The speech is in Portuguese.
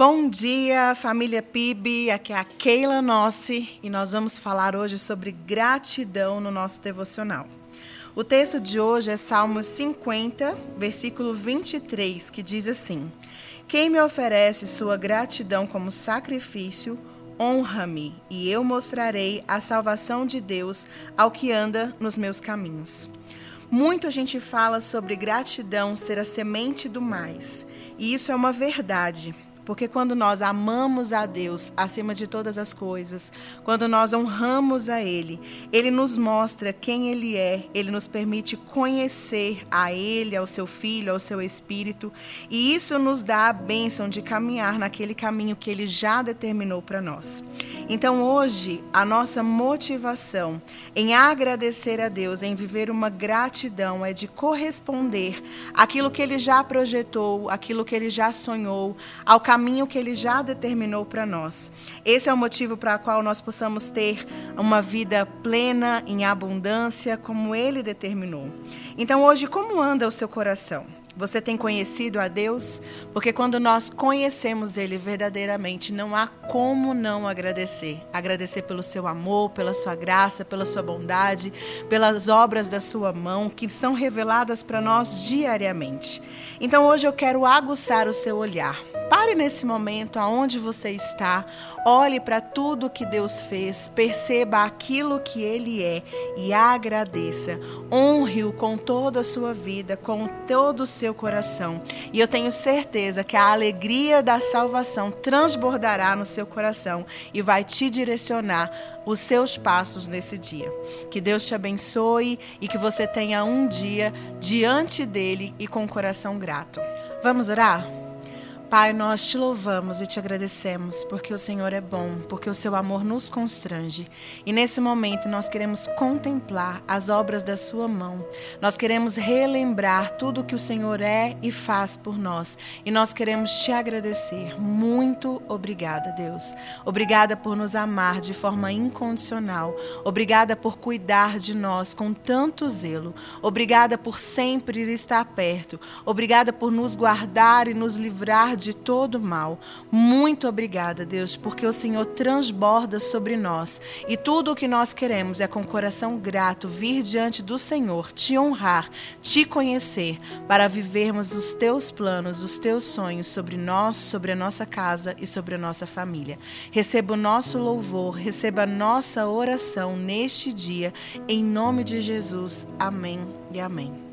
Bom dia, família PIB. Aqui é a Keila Nossi e nós vamos falar hoje sobre gratidão no nosso devocional. O texto de hoje é Salmos 50, versículo 23, que diz assim: Quem me oferece sua gratidão como sacrifício, honra-me, e eu mostrarei a salvação de Deus ao que anda nos meus caminhos. Muito a gente fala sobre gratidão ser a semente do mais, e isso é uma verdade. Porque quando nós amamos a Deus acima de todas as coisas, quando nós honramos a Ele, Ele nos mostra quem Ele é, Ele nos permite conhecer a Ele, ao seu Filho, ao seu Espírito, e isso nos dá a bênção de caminhar naquele caminho que Ele já determinou para nós. Então hoje, a nossa motivação em agradecer a Deus, em viver uma gratidão, é de corresponder àquilo que Ele já projetou, aquilo que Ele já sonhou, ao caminho caminho que Ele já determinou para nós. Esse é o motivo para o qual nós possamos ter uma vida plena, em abundância, como Ele determinou. Então, hoje, como anda o seu coração? Você tem conhecido a Deus? Porque quando nós conhecemos Ele verdadeiramente, não há como não agradecer. Agradecer pelo seu amor, pela sua graça, pela sua bondade, pelas obras da sua mão que são reveladas para nós diariamente. Então hoje eu quero aguçar o seu olhar Pare nesse momento aonde você está, olhe para tudo que Deus fez, perceba aquilo que Ele é e agradeça. Honre-o com toda a sua vida, com todo o seu coração. E eu tenho certeza que a alegria da salvação transbordará no seu coração e vai te direcionar os seus passos nesse dia. Que Deus te abençoe e que você tenha um dia diante dele e com o coração grato. Vamos orar? Pai, nós te louvamos e te agradecemos porque o Senhor é bom, porque o seu amor nos constrange. E nesse momento nós queremos contemplar as obras da sua mão. Nós queremos relembrar tudo que o Senhor é e faz por nós. E nós queremos te agradecer. Muito obrigada, Deus. Obrigada por nos amar de forma incondicional. Obrigada por cuidar de nós com tanto zelo. Obrigada por sempre estar perto. Obrigada por nos guardar e nos livrar de todo mal. Muito obrigada, Deus, porque o Senhor transborda sobre nós e tudo o que nós queremos é com coração grato vir diante do Senhor, te honrar, te conhecer, para vivermos os teus planos, os teus sonhos sobre nós, sobre a nossa casa e sobre a nossa família. Receba o nosso louvor, receba a nossa oração neste dia, em nome de Jesus. Amém e amém.